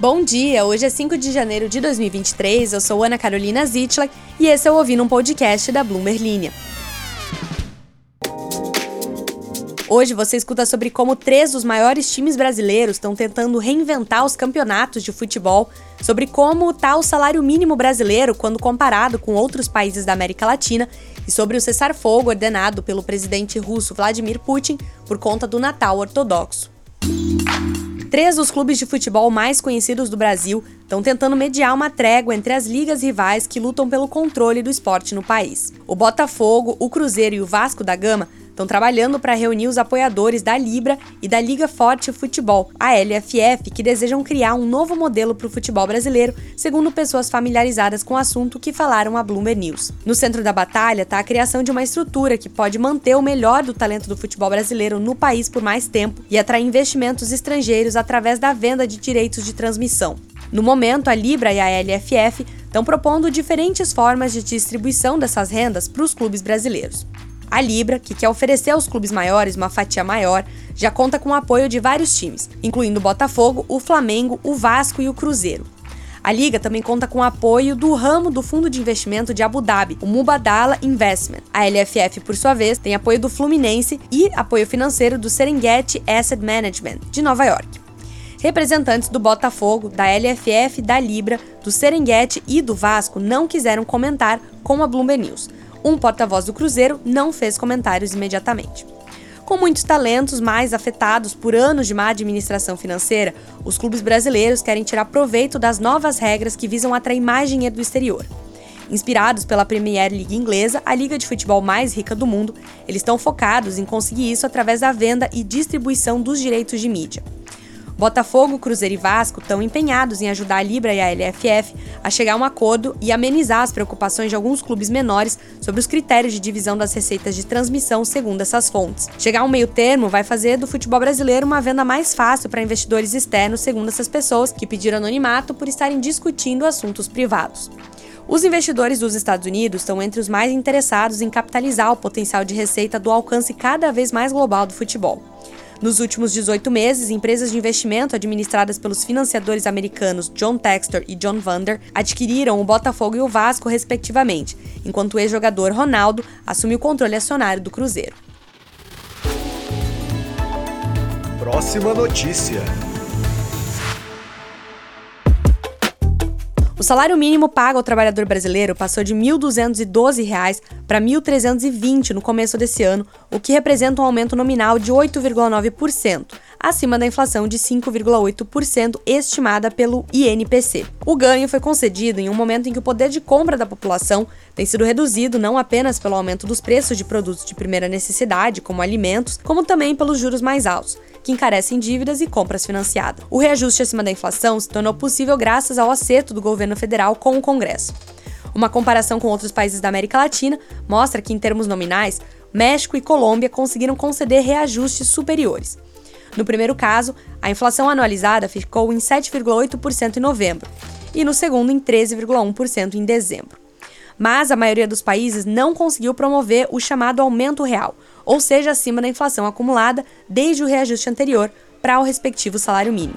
Bom dia, hoje é 5 de janeiro de 2023, eu sou Ana Carolina Zitlag e esse é o Ouvindo um Podcast da Bloomberg Linha. Hoje você escuta sobre como três dos maiores times brasileiros estão tentando reinventar os campeonatos de futebol, sobre como está o salário mínimo brasileiro quando comparado com outros países da América Latina e sobre o cessar-fogo ordenado pelo presidente russo Vladimir Putin por conta do Natal ortodoxo. Três dos clubes de futebol mais conhecidos do Brasil estão tentando mediar uma trégua entre as ligas rivais que lutam pelo controle do esporte no país. O Botafogo, o Cruzeiro e o Vasco da Gama estão trabalhando para reunir os apoiadores da Libra e da Liga Forte Futebol, a LFF, que desejam criar um novo modelo para o futebol brasileiro, segundo pessoas familiarizadas com o assunto que falaram a Bloomberg News. No centro da batalha está a criação de uma estrutura que pode manter o melhor do talento do futebol brasileiro no país por mais tempo e atrair investimentos estrangeiros através da venda de direitos de transmissão. No momento, a Libra e a LFF estão propondo diferentes formas de distribuição dessas rendas para os clubes brasileiros. A Libra, que quer oferecer aos clubes maiores uma fatia maior, já conta com o apoio de vários times, incluindo o Botafogo, o Flamengo, o Vasco e o Cruzeiro. A liga também conta com o apoio do ramo do fundo de investimento de Abu Dhabi, o Mubadala Investment. A LFF, por sua vez, tem apoio do Fluminense e apoio financeiro do Serengeti Asset Management, de Nova York. Representantes do Botafogo, da LFF, da Libra, do Serengeti e do Vasco não quiseram comentar com a Bloomberg News. Um porta-voz do Cruzeiro não fez comentários imediatamente. Com muitos talentos mais afetados por anos de má administração financeira, os clubes brasileiros querem tirar proveito das novas regras que visam atrair mais dinheiro do exterior. Inspirados pela Premier League inglesa, a liga de futebol mais rica do mundo, eles estão focados em conseguir isso através da venda e distribuição dos direitos de mídia. Botafogo, Cruzeiro e Vasco estão empenhados em ajudar a Libra e a LFF a chegar a um acordo e amenizar as preocupações de alguns clubes menores sobre os critérios de divisão das receitas de transmissão segundo essas fontes. Chegar a um meio termo vai fazer do futebol brasileiro uma venda mais fácil para investidores externos, segundo essas pessoas que pediram anonimato por estarem discutindo assuntos privados. Os investidores dos Estados Unidos estão entre os mais interessados em capitalizar o potencial de receita do alcance cada vez mais global do futebol. Nos últimos 18 meses, empresas de investimento administradas pelos financiadores americanos John Textor e John Vander adquiriram o Botafogo e o Vasco, respectivamente, enquanto o ex-jogador Ronaldo assumiu o controle acionário do Cruzeiro. Próxima notícia. O salário mínimo pago ao trabalhador brasileiro passou de R$ 1.212 para R$ 1.320 no começo desse ano, o que representa um aumento nominal de 8,9%, acima da inflação de 5,8% estimada pelo INPC. O ganho foi concedido em um momento em que o poder de compra da população tem sido reduzido não apenas pelo aumento dos preços de produtos de primeira necessidade, como alimentos, como também pelos juros mais altos que encarecem dívidas e compras financiadas. O reajuste acima da inflação se tornou possível graças ao acerto do governo federal com o Congresso. Uma comparação com outros países da América Latina mostra que, em termos nominais, México e Colômbia conseguiram conceder reajustes superiores. No primeiro caso, a inflação anualizada ficou em 7,8% em novembro, e no segundo, em 13,1% em dezembro. Mas a maioria dos países não conseguiu promover o chamado aumento real, ou seja, acima da inflação acumulada desde o reajuste anterior para o respectivo salário mínimo.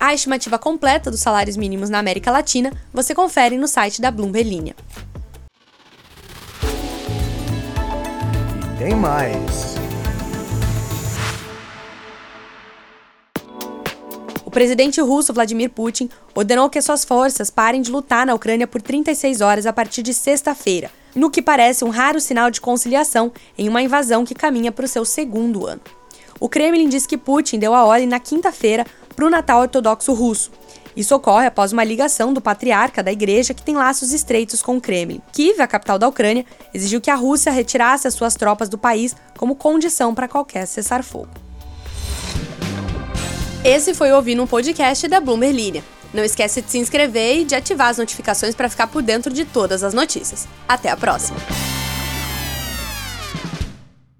A estimativa completa dos salários mínimos na América Latina você confere no site da Bloomberg Linha. E tem mais. O presidente russo Vladimir Putin ordenou que suas forças parem de lutar na Ucrânia por 36 horas a partir de sexta-feira, no que parece um raro sinal de conciliação em uma invasão que caminha para o seu segundo ano. O Kremlin diz que Putin deu a ordem na quinta-feira para o Natal ortodoxo russo. Isso ocorre após uma ligação do patriarca da igreja que tem laços estreitos com o Kremlin. Kiev, a capital da Ucrânia, exigiu que a Rússia retirasse as suas tropas do país como condição para qualquer cessar-fogo. Esse foi o Ouvindo um Podcast da Bloomberg Linha. Não esquece de se inscrever e de ativar as notificações para ficar por dentro de todas as notícias. Até a próxima!